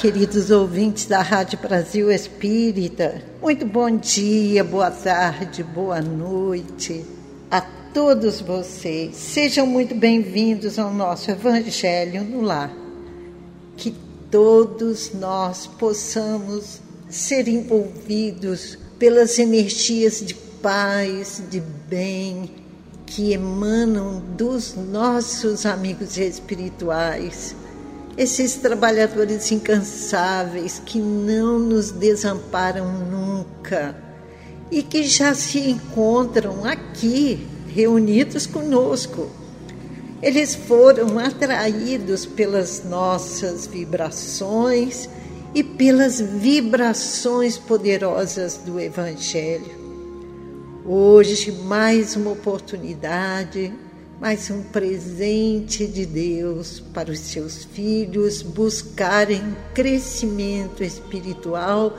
Queridos ouvintes da Rádio Brasil Espírita. Muito bom dia, boa tarde, boa noite a todos vocês. Sejam muito bem-vindos ao nosso Evangelho no Lar. Que todos nós possamos ser envolvidos pelas energias de paz, de bem que emanam dos nossos amigos espirituais esses trabalhadores incansáveis que não nos desamparam nunca e que já se encontram aqui reunidos conosco. Eles foram atraídos pelas nossas vibrações e pelas vibrações poderosas do Evangelho. Hoje, mais uma oportunidade mas um presente de Deus para os seus filhos buscarem crescimento espiritual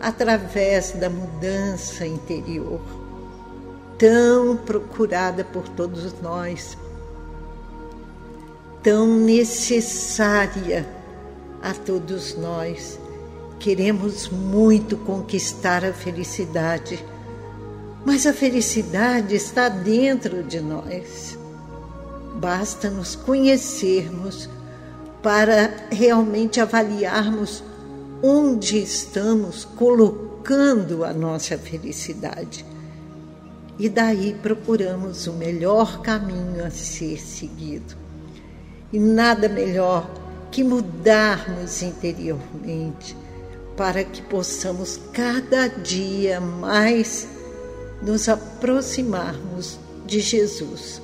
através da mudança interior, tão procurada por todos nós, tão necessária a todos nós. Queremos muito conquistar a felicidade, mas a felicidade está dentro de nós Basta nos conhecermos para realmente avaliarmos onde estamos colocando a nossa felicidade. E daí procuramos o melhor caminho a ser seguido. E nada melhor que mudarmos interiormente para que possamos cada dia mais nos aproximarmos de Jesus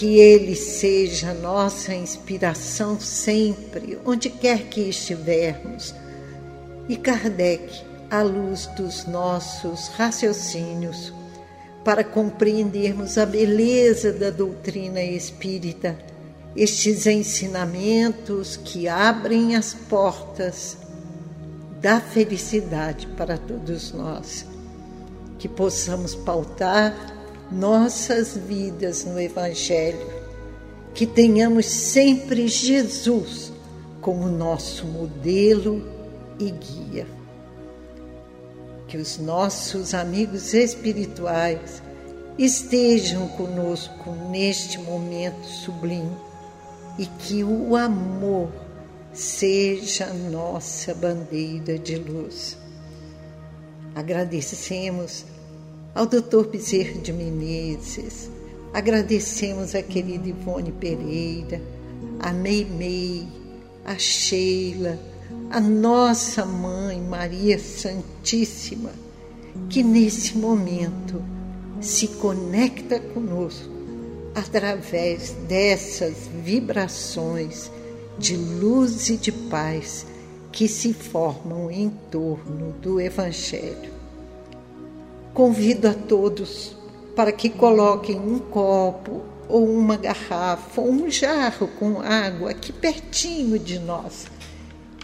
que Ele seja nossa inspiração sempre, onde quer que estivermos. E Kardec, à luz dos nossos raciocínios, para compreendermos a beleza da doutrina espírita, estes ensinamentos que abrem as portas da felicidade para todos nós. Que possamos pautar nossas vidas no Evangelho, que tenhamos sempre Jesus como nosso modelo e guia. Que os nossos amigos espirituais estejam conosco neste momento sublime e que o amor seja nossa bandeira de luz. Agradecemos ao doutor Bezerra de Menezes, agradecemos a querida Ivone Pereira, a Meimei, a Sheila, a nossa mãe Maria Santíssima, que nesse momento se conecta conosco através dessas vibrações de luz e de paz que se formam em torno do Evangelho. Convido a todos para que coloquem um copo ou uma garrafa ou um jarro com água aqui pertinho de nós,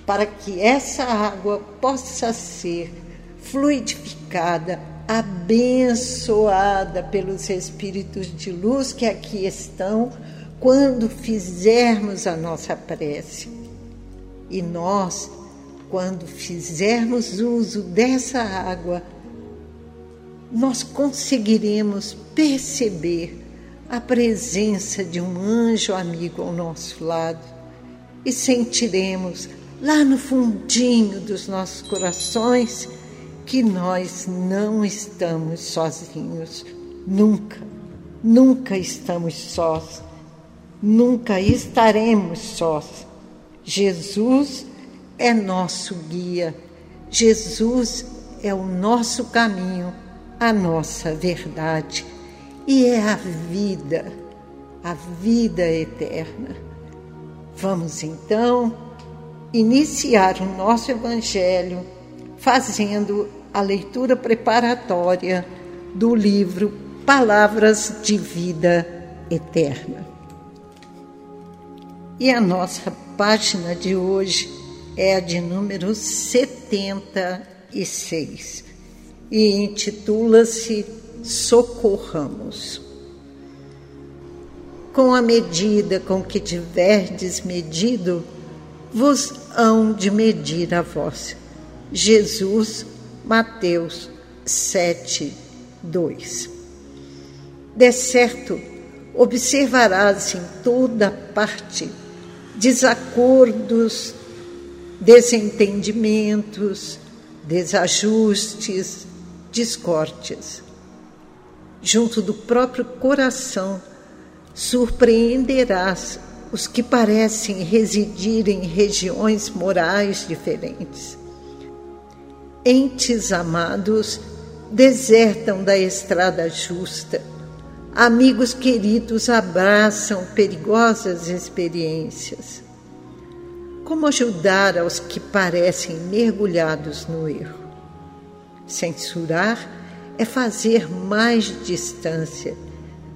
para que essa água possa ser fluidificada, abençoada pelos espíritos de luz que aqui estão quando fizermos a nossa prece. E nós, quando fizermos uso dessa água, nós conseguiremos perceber a presença de um anjo amigo ao nosso lado e sentiremos lá no fundinho dos nossos corações que nós não estamos sozinhos, nunca, nunca estamos sós, nunca estaremos sós. Jesus é nosso guia, Jesus é o nosso caminho a nossa verdade e é a vida, a vida eterna. Vamos então iniciar o nosso Evangelho fazendo a leitura preparatória do livro Palavras de Vida Eterna. E a nossa página de hoje é a de número 76 e intitula-se Socorramos. Com a medida com que tiverdes medido, vos hão de medir a vós. Jesus, Mateus 7, 2. De certo, observarás em toda parte desacordos, desentendimentos, desajustes, discórdias. Junto do próprio coração, surpreenderás os que parecem residir em regiões morais diferentes. Entes amados desertam da estrada justa. Amigos queridos abraçam perigosas experiências. Como ajudar aos que parecem mergulhados no erro? Censurar é fazer mais distância.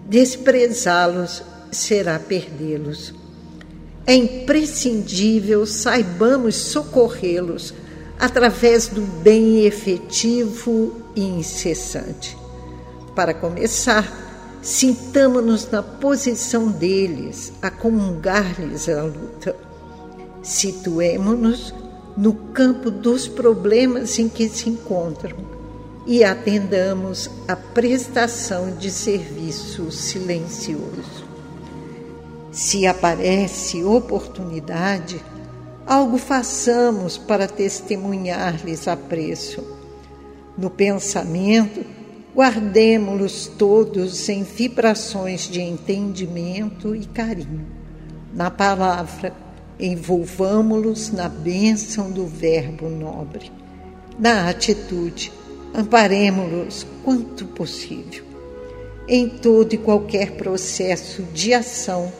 Desprezá-los será perdê-los. É imprescindível saibamos socorrê-los através do bem efetivo e incessante. Para começar, sintamo-nos na posição deles, a comungar-lhes a luta. Situemo-nos no campo dos problemas em que se encontram e atendamos à prestação de serviço silencioso. Se aparece oportunidade, algo façamos para testemunhar-lhes apreço. No pensamento, guardemo-los todos em vibrações de entendimento e carinho. Na palavra, envolvamo-los na bênção do Verbo nobre. Na atitude, amparemo-los quanto possível. Em todo e qualquer processo de ação,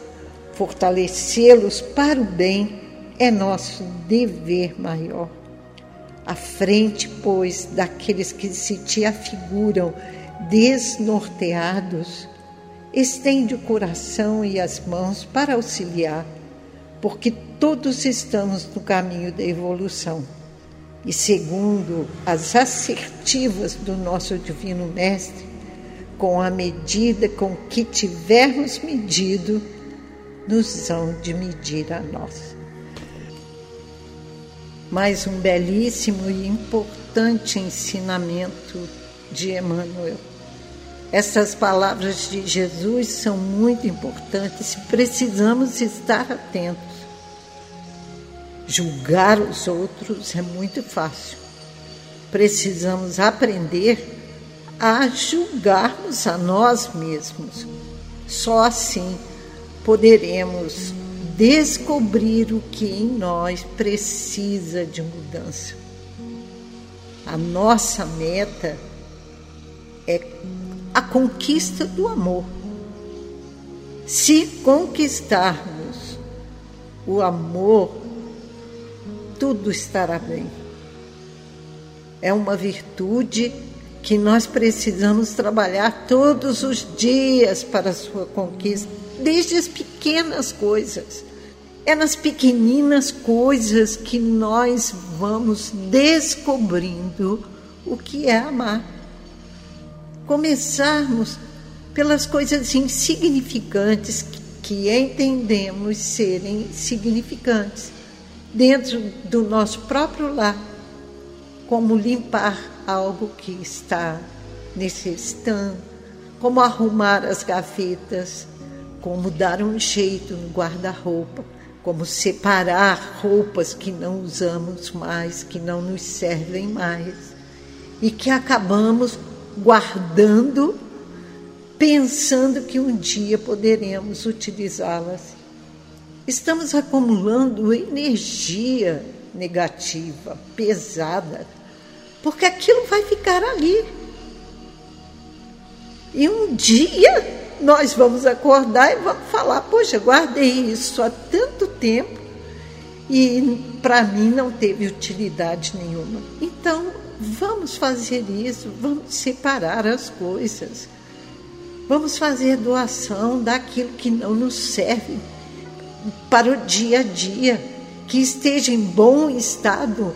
fortalecê-los para o bem é nosso dever maior. À frente, pois, daqueles que se te afiguram desnorteados, estende o coração e as mãos para auxiliar, porque todos estamos no caminho da evolução. E segundo as assertivas do nosso Divino Mestre, com a medida com que tivermos medido, nos hão de medir a nós. Mais um belíssimo e importante ensinamento de Emmanuel. Essas palavras de Jesus são muito importantes e precisamos estar atentos. Julgar os outros é muito fácil. Precisamos aprender a julgarmos a nós mesmos. Só assim poderemos descobrir o que em nós precisa de mudança. A nossa meta é a conquista do amor. Se conquistarmos o amor, tudo estará bem. É uma virtude que nós precisamos trabalhar todos os dias para a sua conquista desde as pequenas coisas. É nas pequeninas coisas que nós vamos descobrindo o que é amar. Começarmos pelas coisas insignificantes que entendemos serem significantes dentro do nosso próprio lar, como limpar algo que está necessitando, como arrumar as gavetas, como dar um jeito no guarda-roupa, como separar roupas que não usamos mais, que não nos servem mais e que acabamos guardando, pensando que um dia poderemos utilizá-las. Estamos acumulando energia negativa, pesada, porque aquilo vai ficar ali. E um dia nós vamos acordar e vamos falar: poxa, guardei isso há tanto tempo e para mim não teve utilidade nenhuma. Então, vamos fazer isso, vamos separar as coisas. Vamos fazer doação daquilo que não nos serve para o dia a dia, que esteja em bom estado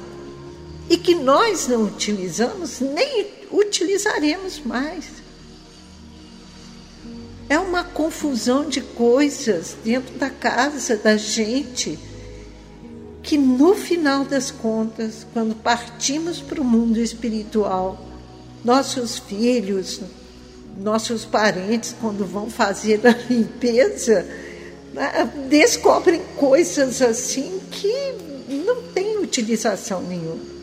e que nós não utilizamos, nem utilizaremos mais. É uma confusão de coisas dentro da casa da gente que no final das contas, quando partimos para o mundo espiritual, nossos filhos, nossos parentes, quando vão fazer a limpeza, descobrem coisas assim que não têm utilização nenhuma.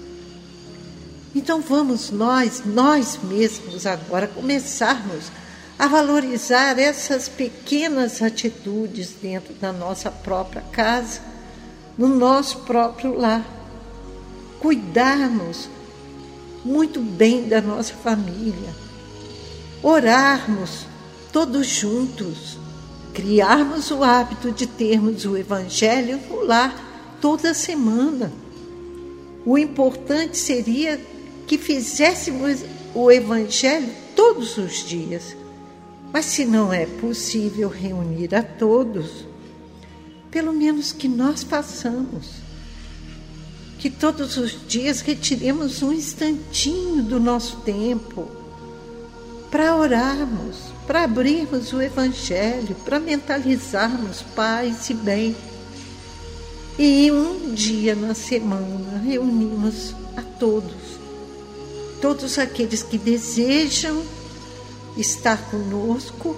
Então vamos nós, nós mesmos agora, começarmos a valorizar essas pequenas atitudes dentro da nossa própria casa, no nosso próprio lar. Cuidarmos muito bem da nossa família, orarmos todos juntos, criarmos o hábito de termos o Evangelho no lar toda semana. O importante seria que fizéssemos o Evangelho todos os dias. Mas se não é possível reunir a todos, pelo menos que nós façamos. Que todos os dias retiremos um instantinho do nosso tempo para orarmos, para abrirmos o Evangelho, para mentalizarmos paz e bem. E um dia na semana reunimos a todos todos aqueles que desejam estar conosco,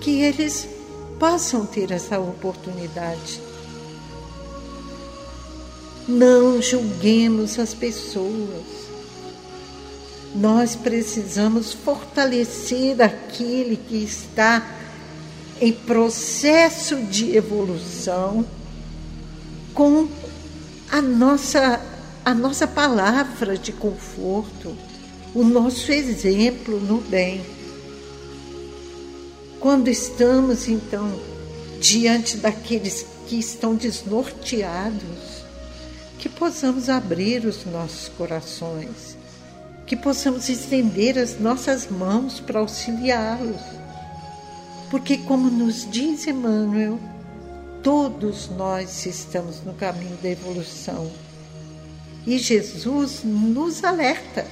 que eles possam ter essa oportunidade. Não julguemos as pessoas. Nós precisamos fortalecer aquele que está em processo de evolução com a nossa, a nossa palavra de conforto o nosso exemplo no bem. Quando estamos, então, diante daqueles que estão desnorteados, que possamos abrir os nossos corações, que possamos estender as nossas mãos para auxiliá-los. Porque, como nos diz Emmanuel, todos nós estamos no caminho da evolução. E Jesus nos alerta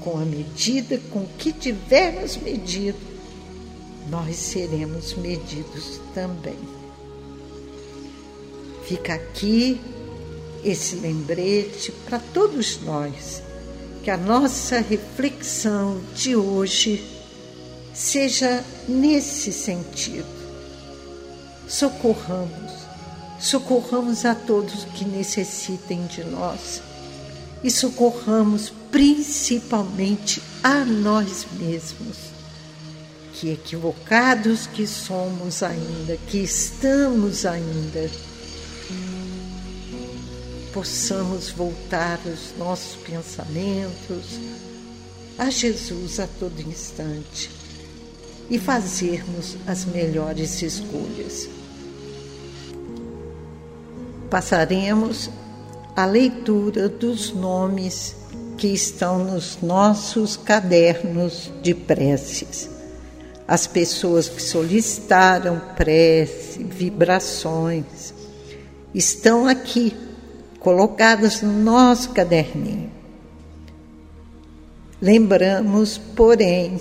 com a medida com que tivermos medido, nós seremos medidos também. Fica aqui esse lembrete para todos nós, que a nossa reflexão de hoje seja nesse sentido. Socorramos, socorramos a todos que necessitem de nós e socorramos principalmente a nós mesmos, que equivocados que somos ainda, que estamos ainda, possamos voltar os nossos pensamentos a Jesus a todo instante e fazermos as melhores escolhas. Passaremos a leitura dos nomes que estão nos nossos cadernos de preces. As pessoas que solicitaram prece, vibrações, estão aqui, colocadas no nosso caderninho. Lembramos, porém,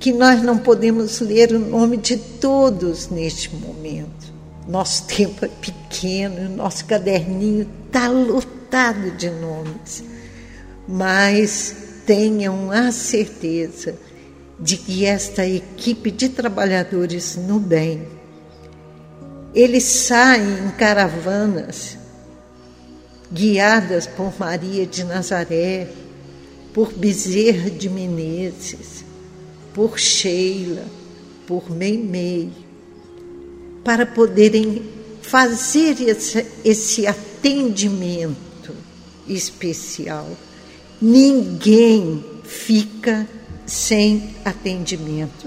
que nós não podemos ler o nome de todos neste momento. Nosso tempo é pequeno, nosso caderninho está lotado de nomes. Mas tenham a certeza de que esta equipe de trabalhadores no bem, eles saem em caravanas guiadas por Maria de Nazaré, por Bezerra de Menezes, por Sheila, por Meimei, para poderem fazer esse, esse atendimento especial. Ninguém fica sem atendimento.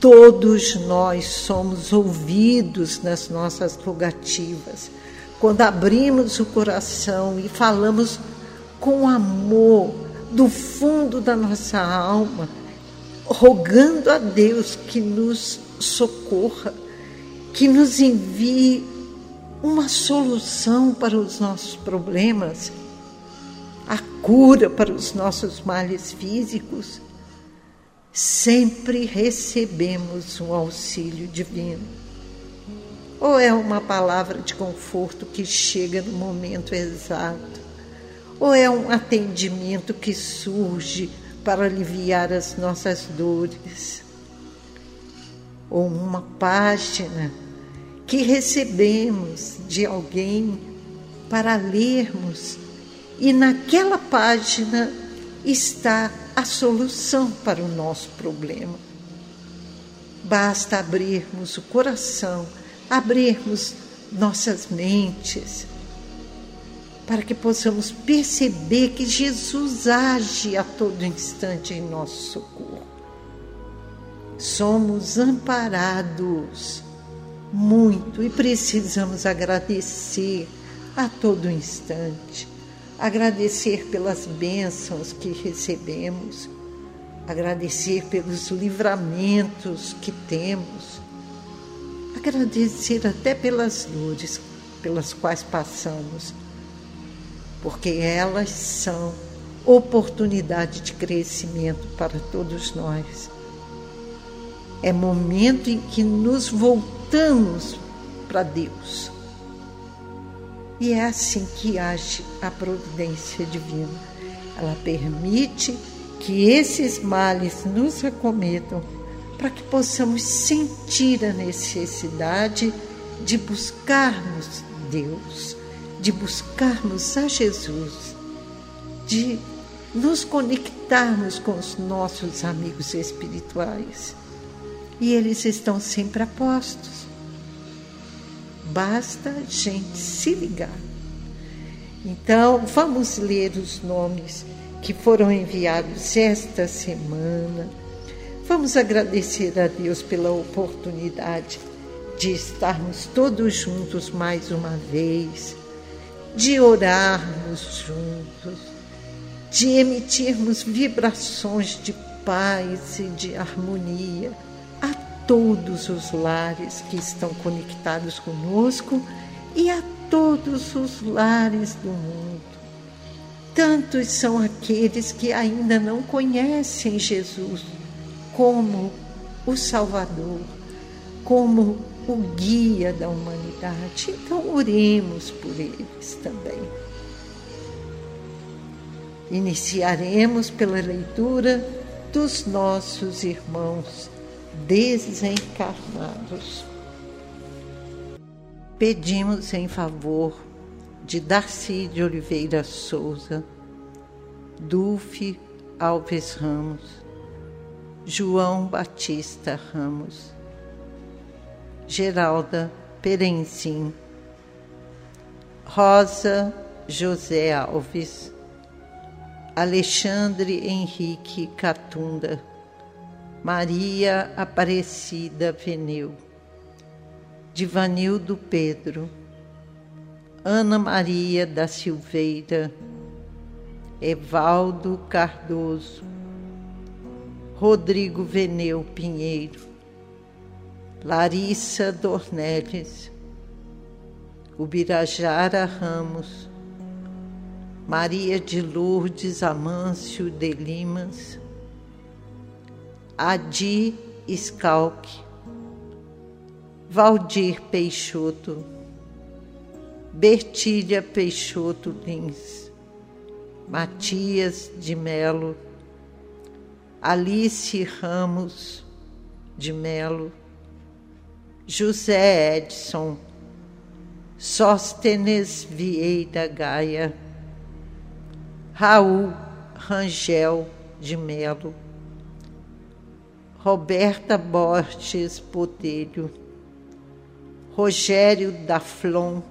Todos nós somos ouvidos nas nossas rogativas. Quando abrimos o coração e falamos com amor do fundo da nossa alma, rogando a Deus que nos socorra, que nos envie uma solução para os nossos problemas, a cura para os nossos males físicos, sempre recebemos um auxílio divino. Ou é uma palavra de conforto que chega no momento exato, ou é um atendimento que surge para aliviar as nossas dores, ou uma página que recebemos de alguém para lermos e naquela página está a solução para o nosso problema. Basta abrirmos o coração, abrirmos nossas mentes, para que possamos perceber que Jesus age a todo instante em nosso socorro. Somos amparados muito e precisamos agradecer a todo instante, agradecer pelas bênçãos que recebemos, agradecer pelos livramentos que temos, agradecer até pelas dores pelas quais passamos, porque elas são oportunidade de crescimento para todos nós. É momento em que nos voltamos para Deus. E é assim que age a providência divina. Ela permite que esses males nos acometam para que possamos sentir a necessidade de buscarmos Deus, de buscarmos a Jesus, de nos conectarmos com os nossos amigos espirituais e eles estão sempre a postos. Basta a gente se ligar. Então, vamos ler os nomes que foram enviados esta semana. Vamos agradecer a Deus pela oportunidade de estarmos todos juntos mais uma vez, de orarmos juntos, de emitirmos vibrações de paz e de harmonia todos os lares que estão conectados conosco e a todos os lares do mundo. Tantos são aqueles que ainda não conhecem Jesus como o Salvador, como o guia da humanidade. Então, oremos por eles também. Iniciaremos pela leitura dos nossos irmãos desencarnados. Pedimos em favor de Darcy de Oliveira Souza, Dulce Alves Ramos, João Batista Ramos, Geralda Perenzim, Rosa José Alves, Alexandre Henrique Catunda, Maria Aparecida Veneu, Divanildo Pedro, Ana Maria da Silveira, Evaldo Cardoso, Rodrigo Veneu Pinheiro, Larissa Dornelles, Ubirajara Ramos, Maria de Lourdes Amâncio de Limas, Adi Scalc, Valdir Peixoto, Bertília Peixoto Lins, Matias de Melo, Alice Ramos de Melo, José Edson, Sóstenes Vieira Gaia, Raul Rangel de Melo, Roberta Borges Botelho, Rogério Daflon,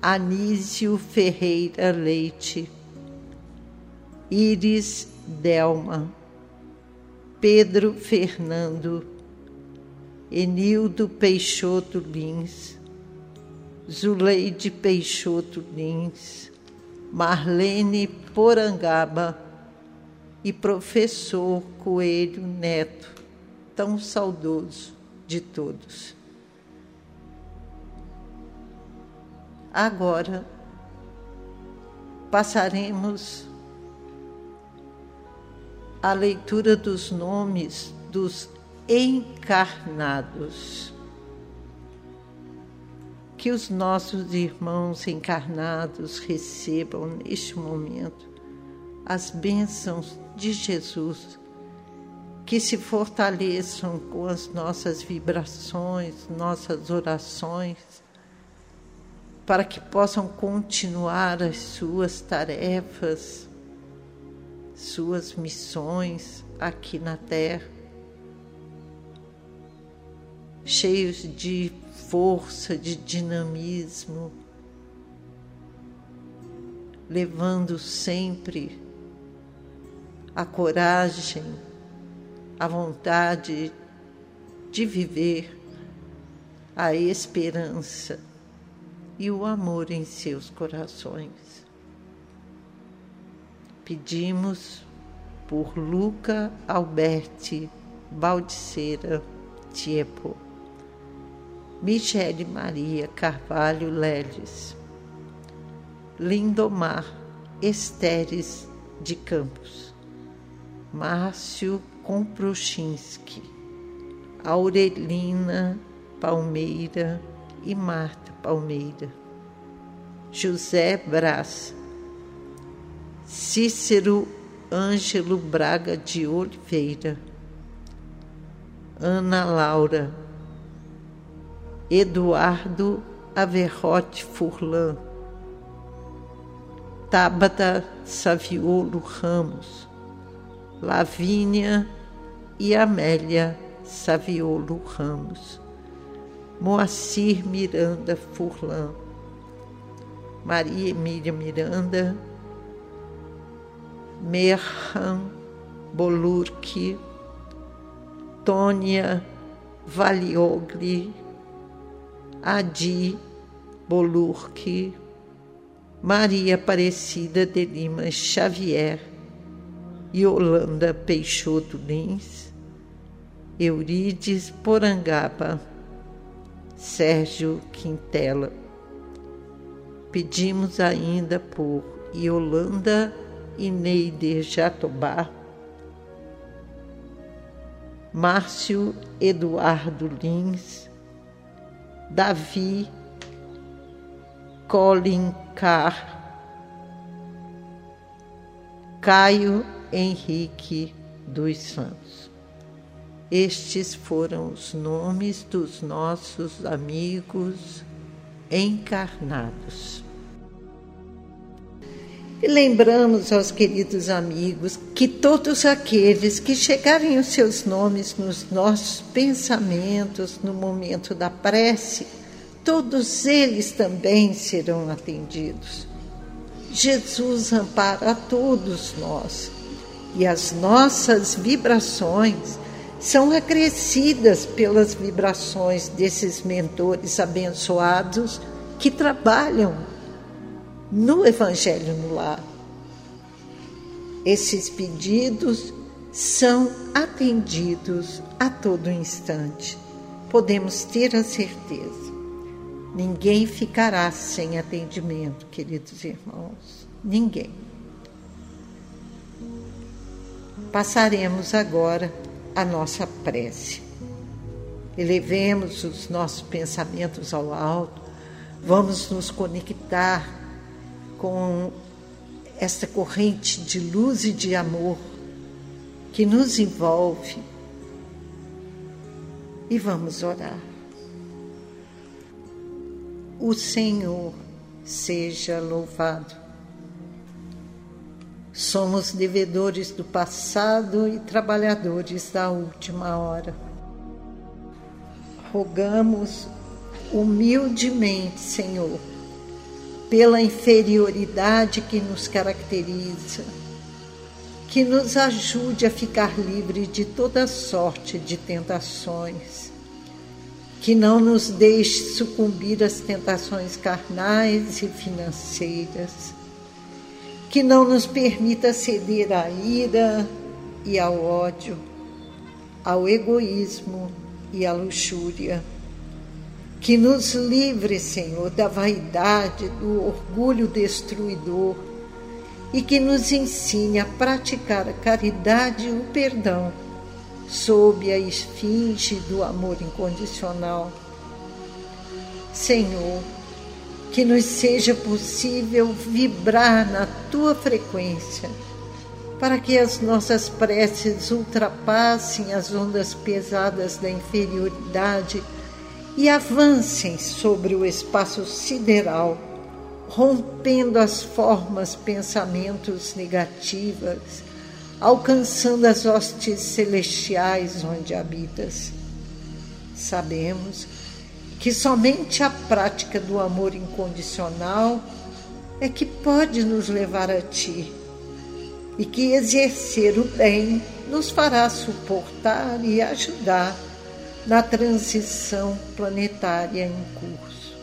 Anísio Ferreira Leite, Iris Delma, Pedro Fernando, Enildo Peixoto Lins, Zuleide Peixoto Lins, Marlene Porangaba e professor Coelho Neto, tão saudoso de todos. Agora passaremos a leitura dos nomes dos encarnados. Que os nossos irmãos encarnados recebam neste momento as bênçãos de Jesus, que se fortaleçam com as nossas vibrações, nossas orações, para que possam continuar as suas tarefas, suas missões aqui na Terra, cheios de força, de dinamismo, levando sempre a coragem, a vontade de viver, a esperança e o amor em seus corações. Pedimos por Luca Alberti Baldiceira Tiepo. Michele Maria Carvalho Leles, Lindomar Esteres de Campos, Márcio Komprochinski, Aurelina Palmeira e Marta Palmeira, José Brás, Cícero Ângelo Braga de Oliveira, Ana Laura Eduardo Averrote Furlan, Tabata Saviolo Ramos, Lavínia e Amélia Saviolo Ramos, Moacir Miranda Furlan, Maria Emília Miranda, Merhan Bolurki, Tônia Valiogli, Adi Bolurque, Maria Aparecida de Lima Xavier, Yolanda Peixoto Lins, Eurides Porangaba, Sérgio Quintela. Pedimos ainda por Yolanda Ineide Jatobá, Márcio Eduardo Lins, Davi Colin Carr, Caio Henrique dos Santos. Estes foram os nomes dos nossos amigos encarnados. E lembramos aos queridos amigos que todos aqueles que chegarem os seus nomes nos nossos pensamentos no momento da prece, todos eles também serão atendidos. Jesus ampara a todos nós e as nossas vibrações são acrescidas pelas vibrações desses mentores abençoados que trabalham no Evangelho no Lar. Esses pedidos são atendidos a todo instante. Podemos ter a certeza. Ninguém ficará sem atendimento, queridos irmãos. Ninguém. Passaremos agora a nossa prece. Elevemos os nossos pensamentos ao alto, vamos nos conectar com esta corrente de luz e de amor que nos envolve. E vamos orar. O Senhor seja louvado. Somos devedores do passado e trabalhadores da última hora. Rogamos humildemente, Senhor, pela inferioridade que nos caracteriza, que nos ajude a ficar livre de toda sorte de tentações, que não nos deixe sucumbir às tentações carnais e financeiras, que não nos permita ceder à ira e ao ódio, ao egoísmo e à luxúria. Que nos livre, Senhor, da vaidade, do orgulho destruidor e que nos ensine a praticar a caridade e o perdão sob a esfinge do amor incondicional. Senhor, que nos seja possível vibrar na tua frequência, para que as nossas preces ultrapassem as ondas pesadas da inferioridade e avancem sobre o espaço sideral, rompendo as formas pensamentos negativas alcançando as hostes celestiais onde habitas. Sabemos que somente a prática do amor incondicional é que pode nos levar a Ti e que exercer o bem nos fará suportar e ajudar na transição planetária em curso.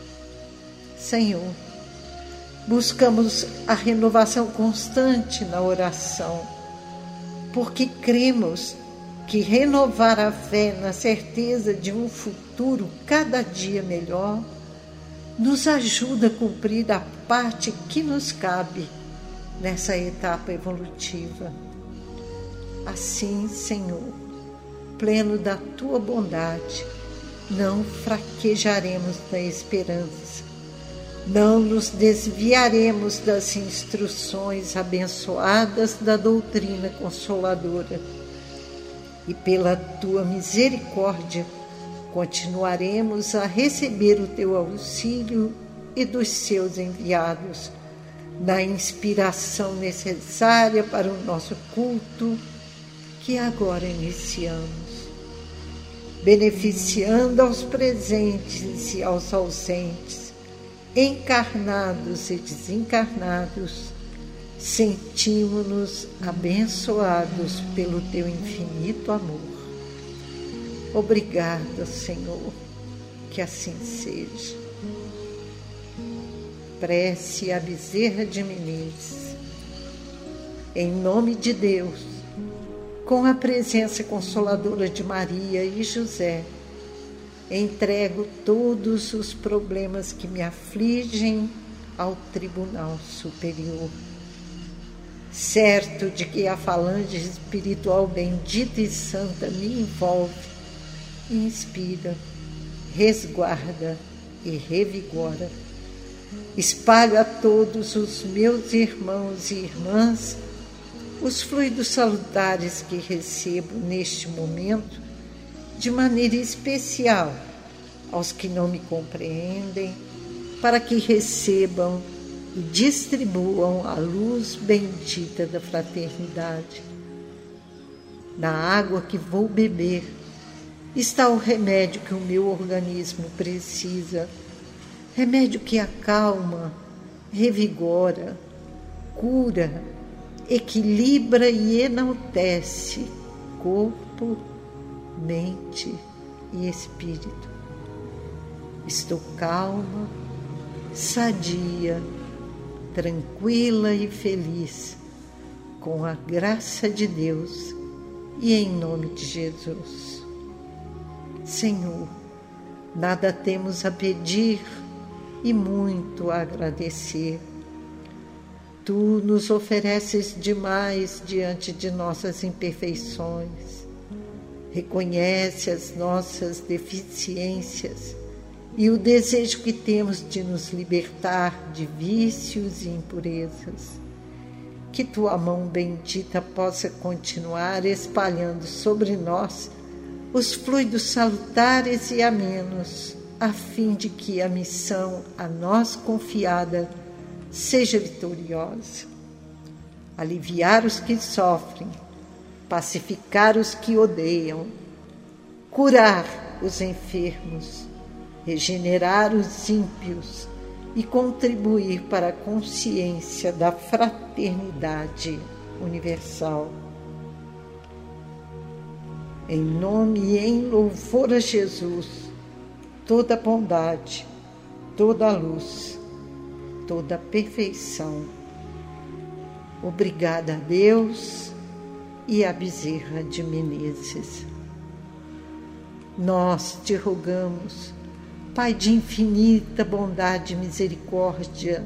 Senhor, buscamos a renovação constante na oração porque cremos que renovar a fé na certeza de um futuro cada dia melhor nos ajuda a cumprir a parte que nos cabe nessa etapa evolutiva. Assim, Senhor, pleno da tua bondade, não fraquejaremos na esperança não nos desviaremos das instruções abençoadas da doutrina consoladora. E pela tua misericórdia, continuaremos a receber o teu auxílio e dos seus enviados, na inspiração necessária para o nosso culto que agora iniciamos. Beneficiando aos presentes e aos ausentes, encarnados e desencarnados, sentimos-nos abençoados pelo teu infinito amor. Obrigada, Senhor, que assim seja. Prece a Bezerra de Menezes. Em nome de Deus, com a presença consoladora de Maria e José, entrego todos os problemas que me afligem ao Tribunal Superior. Certo de que a falange espiritual bendita e santa me envolve, inspira, resguarda e revigora. Espalho a todos os meus irmãos e irmãs os fluidos salutares que recebo neste momento de maneira especial aos que não me compreendem, para que recebam e distribuam a luz bendita da fraternidade. Na água que vou beber está o remédio que o meu organismo precisa, remédio que acalma, revigora, cura, equilibra e enaltece corpo, mente e espírito. Estou calma, sadia, tranquila e feliz, com a graça de Deus e em nome de Jesus. Senhor, nada temos a pedir e muito a agradecer. Tu nos ofereces demais diante de nossas imperfeições reconhece as nossas deficiências e o desejo que temos de nos libertar de vícios e impurezas. Que tua mão bendita possa continuar espalhando sobre nós os fluidos salutares e amenos, a fim de que a missão a nós confiada seja vitoriosa. Aliviar os que sofrem, pacificar os que odeiam, curar os enfermos, regenerar os ímpios e contribuir para a consciência da fraternidade universal. Em nome e em louvor a Jesus, toda bondade, toda luz, toda perfeição Obrigada a Deus e a Bezerra de Menezes. Nós te rogamos, Pai de infinita bondade e misericórdia,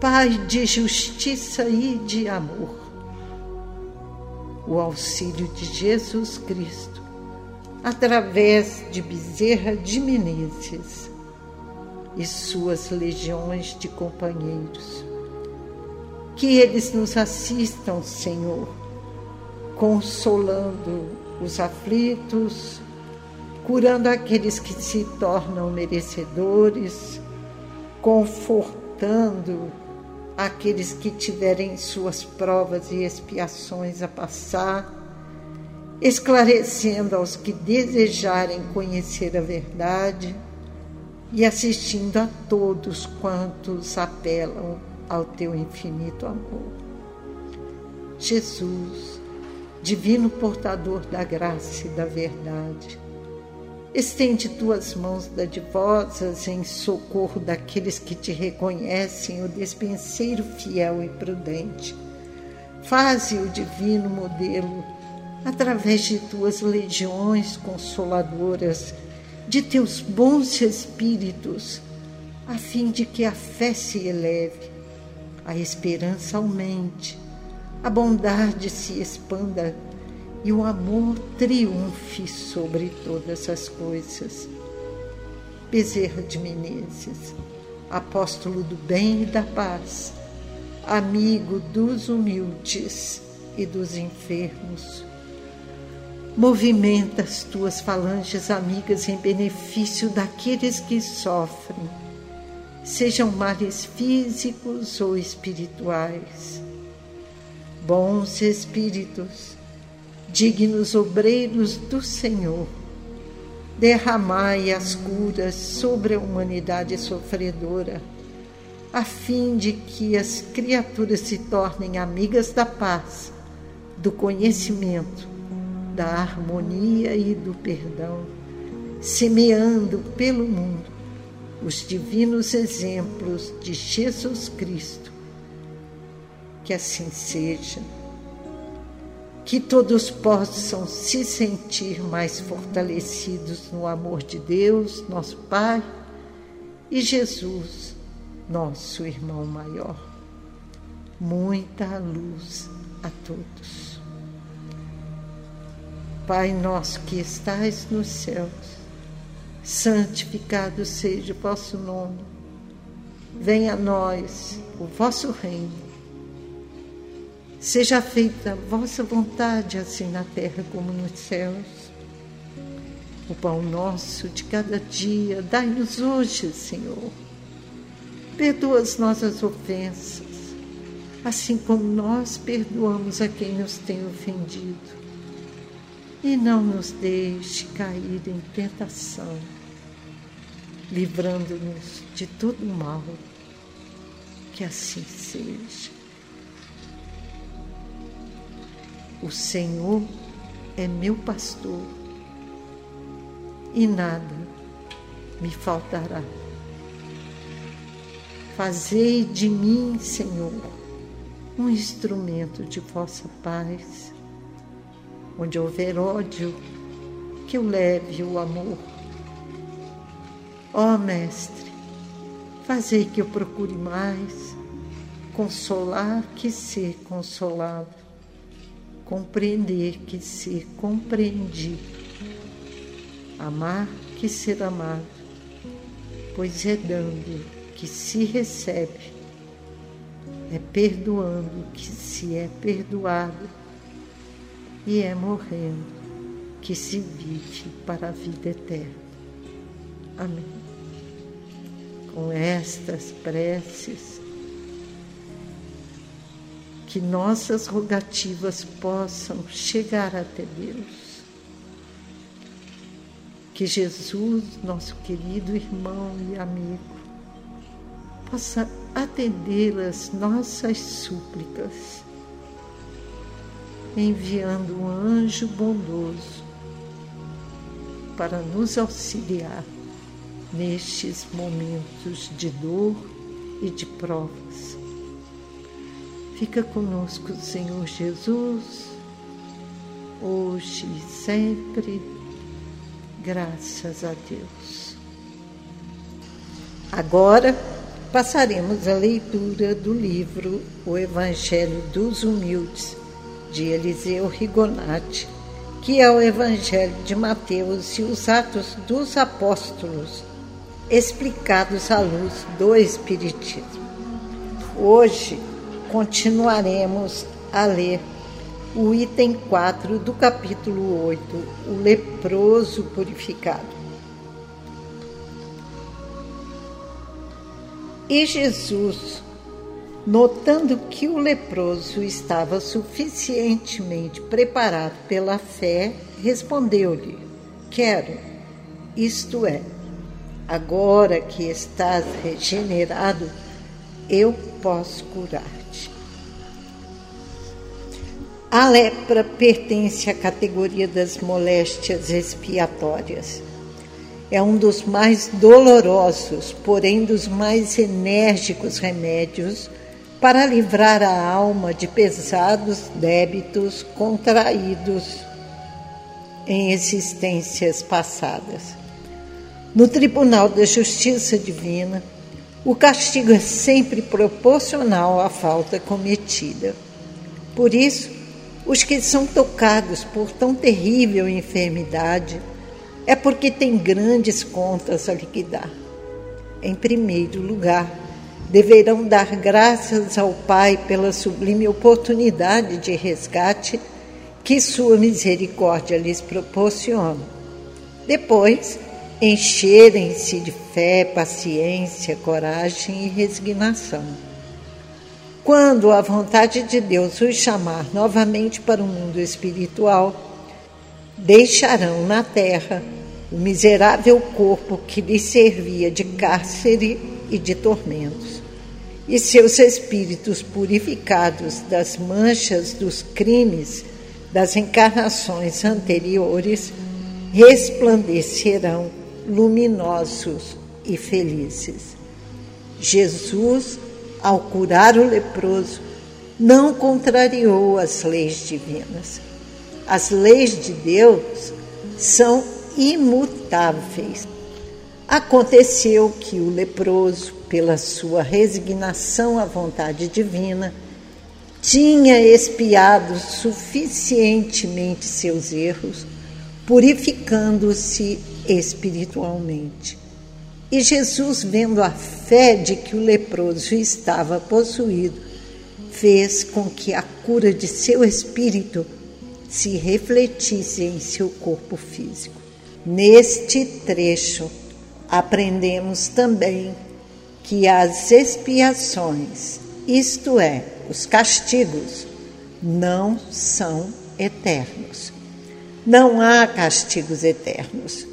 Pai de justiça e de amor, o auxílio de Jesus Cristo, através de Bezerra de Menezes e suas legiões de companheiros. Que eles nos assistam, Senhor, consolando os aflitos, curando aqueles que se tornam merecedores, confortando aqueles que tiverem suas provas e expiações a passar, esclarecendo aos que desejarem conhecer a verdade e assistindo a todos quantos apelam ao teu infinito amor. Jesus, divino portador da graça e da verdade, estende tuas mãos dadivosas em socorro daqueles que te reconhecem o despenseiro fiel e prudente. Faze o divino modelo através de tuas legiões consoladoras, de teus bons espíritos, a fim de que a fé se eleve a esperança aumente, a bondade se expanda e o amor triunfe sobre todas as coisas. Bezerra de Menezes, apóstolo do bem e da paz, amigo dos humildes e dos enfermos. Movimenta as tuas falanges amigas em benefício daqueles que sofrem sejam males físicos ou espirituais. Bons espíritos, dignos obreiros do Senhor, derramai as curas sobre a humanidade sofredora, a fim de que as criaturas se tornem amigas da paz, do conhecimento, da harmonia e do perdão, semeando pelo mundo os divinos exemplos de Jesus Cristo. Que assim seja. Que todos possam se sentir mais fortalecidos no amor de Deus, nosso Pai, e Jesus, nosso irmão maior. Muita luz a todos. Pai nosso que estais nos céus, santificado seja o vosso nome. Venha a nós o vosso reino. Seja feita a vossa vontade, assim na terra como nos céus. O pão nosso de cada dia, dai-nos hoje, Senhor. Perdoa as nossas ofensas, assim como nós perdoamos a quem nos tem ofendido e não nos deixe cair em tentação, livrando-nos de todo mal. Que assim seja. O Senhor é meu pastor e nada me faltará. Fazei de mim, Senhor, um instrumento de vossa paz Onde houver ódio, que eu leve o amor. Ó Mestre, fazei que eu procure mais consolar que ser consolado, compreender que ser compreendido, amar que ser amado, pois é dando que se recebe, é perdoando que se é perdoado e é morrendo que se vive para a vida eterna. Amém. Com estas preces, que nossas rogativas possam chegar até Deus. Que Jesus, nosso querido irmão e amigo, possa atender as nossas súplicas enviando um anjo bondoso para nos auxiliar nestes momentos de dor e de provas. Fica conosco, Senhor Jesus, hoje e sempre, graças a Deus. Agora passaremos a leitura do livro O Evangelho dos Humildes, de Eliseu Rigonati, que é o Evangelho de Mateus e os Atos dos Apóstolos, explicados à luz do Espiritismo. Hoje continuaremos a ler o item 4 do capítulo 8, o leproso purificado. E Jesus, notando que o leproso estava suficientemente preparado pela fé, respondeu-lhe: Quero, isto é, agora que estás regenerado, eu posso curar-te. A lepra pertence à categoria das moléstias expiatórias é um dos mais dolorosos, porém dos mais enérgicos remédios para livrar a alma de pesados débitos contraídos em existências passadas. No Tribunal da Justiça Divina, o castigo é sempre proporcional à falta cometida. Por isso, os que são tocados por tão terrível enfermidade é porque tem grandes contas a liquidar. Em primeiro lugar, deverão dar graças ao Pai pela sublime oportunidade de resgate que Sua misericórdia lhes proporciona. Depois, encherem-se de fé, paciência, coragem e resignação. Quando a vontade de Deus os chamar novamente para o mundo espiritual, deixarão na terra o miserável corpo que lhes servia de cárcere e de tormentos, e seus espíritos purificados das manchas dos crimes das encarnações anteriores resplandecerão luminosos e felizes. Jesus, ao curar o leproso, não contrariou as leis divinas as leis de Deus são imutáveis. Aconteceu que o leproso, pela sua resignação à vontade divina, tinha expiado suficientemente seus erros, purificando-se espiritualmente. E Jesus, vendo a fé de que o leproso estava possuído, fez com que a cura de seu espírito se refletisse em seu corpo físico. Neste trecho, aprendemos também que as expiações, isto é, os castigos, não são eternos. Não há castigos eternos.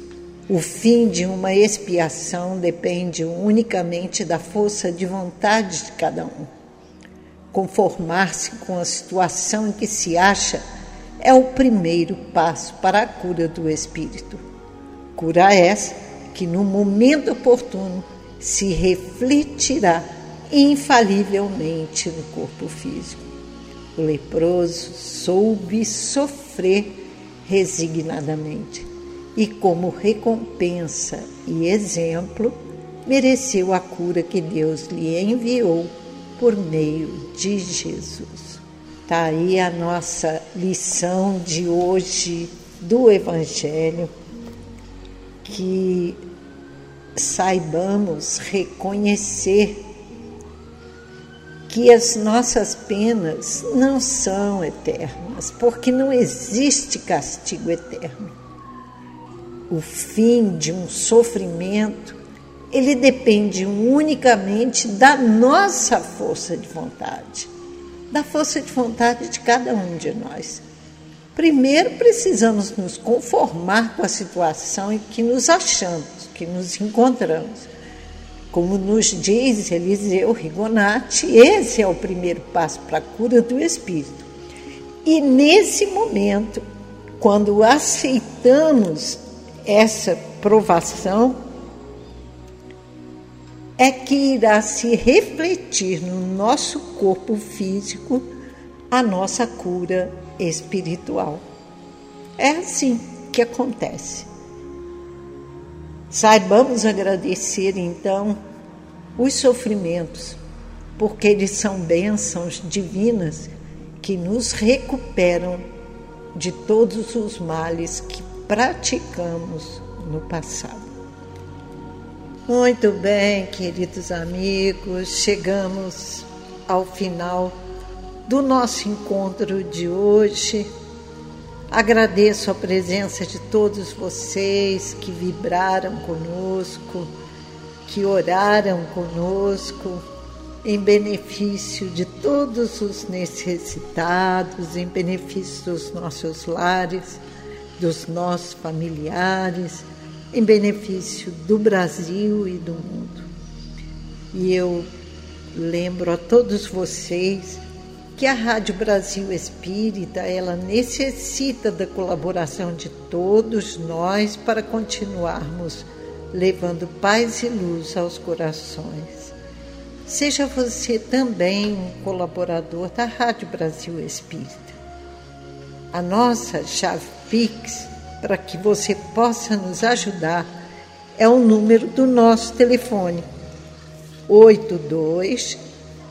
O fim de uma expiação depende unicamente da força de vontade de cada um. Conformar-se com a situação em que se acha é o primeiro passo para a cura do espírito. Cura essa que no momento oportuno se refletirá infalivelmente no corpo físico. O leproso soube sofrer resignadamente e, como recompensa e exemplo, mereceu a cura que Deus lhe enviou por meio de Jesus. Está aí a nossa lição de hoje do Evangelho, que saibamos reconhecer que as nossas penas não são eternas, porque não existe castigo eterno. O fim de um sofrimento, ele depende unicamente da nossa força de vontade da força de vontade de cada um de nós. Primeiro, precisamos nos conformar com a situação em que nos achamos, que nos encontramos. Como nos diz Eliseu Rigonati, esse é o primeiro passo para a cura do espírito. E nesse momento, quando aceitamos essa provação, é que irá se refletir no nosso corpo físico a nossa cura espiritual. É assim que acontece. Saibamos agradecer então os sofrimentos, porque eles são bênçãos divinas que nos recuperam de todos os males que praticamos no passado. Muito bem, queridos amigos, chegamos ao final do nosso encontro de hoje. Agradeço a presença de todos vocês que vibraram conosco, que oraram conosco, em benefício de todos os necessitados, em benefício dos nossos lares, dos nossos familiares em benefício do Brasil e do mundo. E eu lembro a todos vocês que a Rádio Brasil Espírita, ela necessita da colaboração de todos nós para continuarmos levando paz e luz aos corações. Seja você também um colaborador da Rádio Brasil Espírita. A nossa chave Pix para que você possa nos ajudar é o número do nosso telefone 82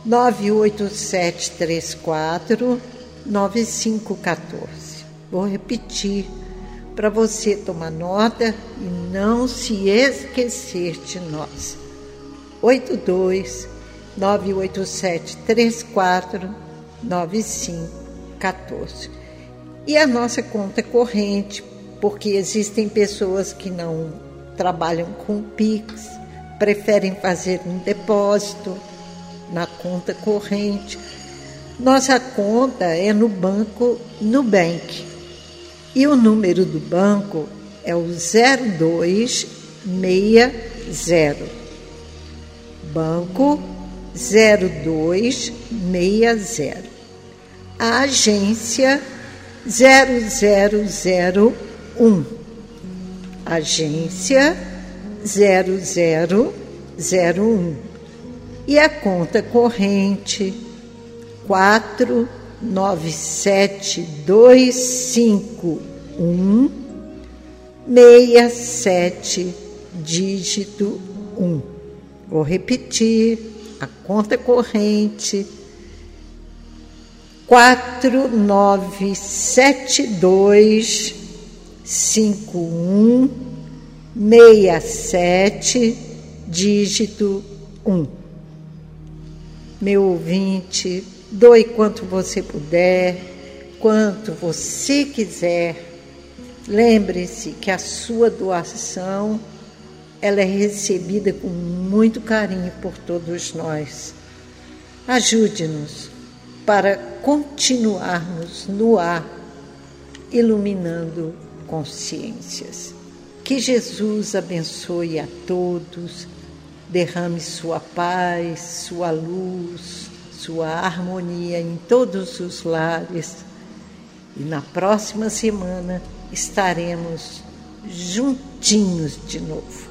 98734 9514. Vou repetir para você tomar nota e não se esquecer de nós. 82 98734 9514. E a nossa conta corrente porque existem pessoas que não trabalham com Pix, preferem fazer um depósito na conta corrente. Nossa conta é no banco Nubank e o número do banco é o 0260. Banco 0260. A agência 000 1. Agência 0001. E a conta corrente 497251 67 dígito 1. Vou repetir a conta corrente 4972 5167, dígito 1. Meu ouvinte, doe quanto você puder, quanto você quiser. Lembre-se que a sua doação ela é recebida com muito carinho por todos nós. Ajude-nos para continuarmos no ar, iluminando consciências. Que Jesus abençoe a todos, derrame sua paz, sua luz, sua harmonia em todos os lares. E na próxima semana estaremos juntinhos de novo.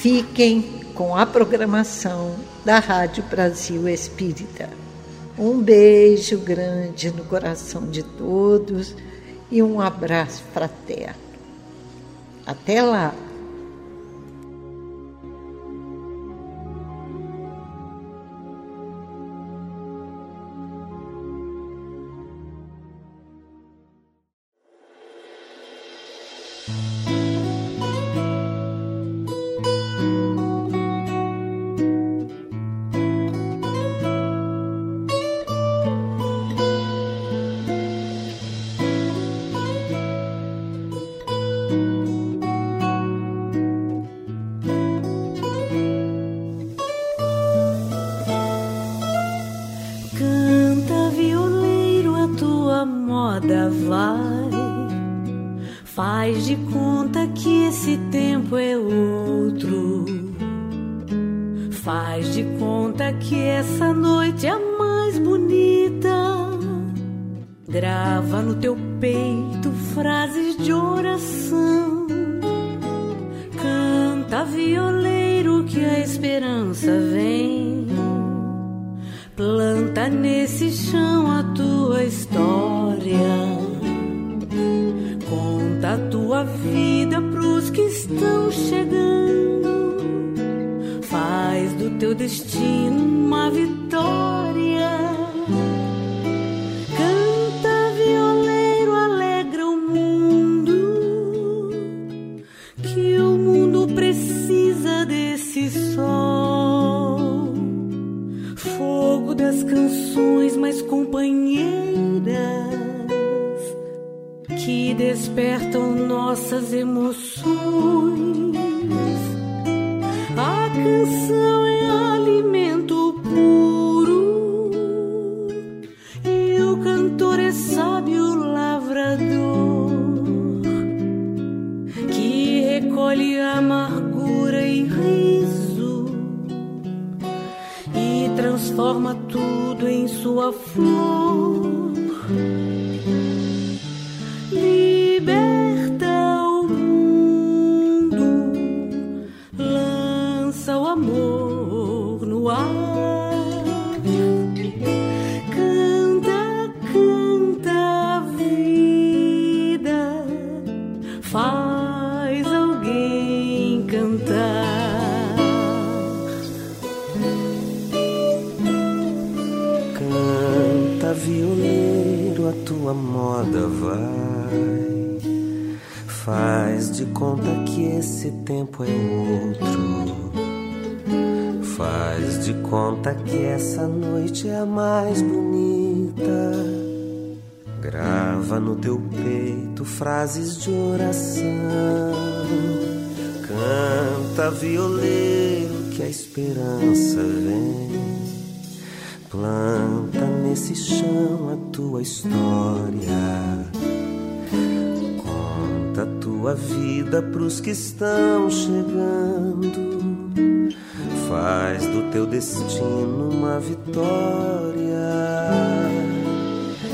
Fiquem com a programação da Rádio Brasil Espírita. Um beijo grande no coração de todos e um abraço fraterno. Até lá! Faz do teu destino uma vitória. Mais bonita. Grava no teu peito frases de oração. Canta, violeiro, que a esperança vem. Planta nesse chão a tua história. Conta a tua vida pros que estão chegando. Faz do teu destino uma vitória.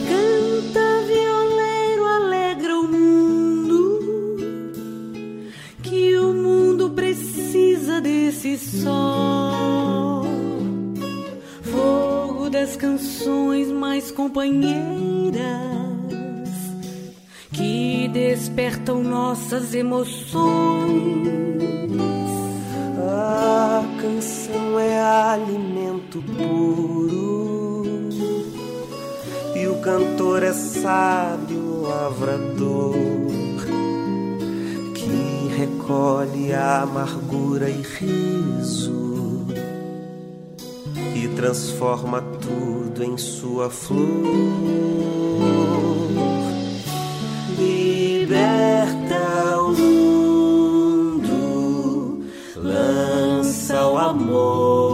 Canta, violeiro, alegra o mundo. Que o mundo precisa desse sol das canções mais companheiras que despertam nossas emoções. A canção é alimento puro e o cantor é sábio lavrador que recolhe a amargura e riso e transforma tudo em sua flor. Liberta amor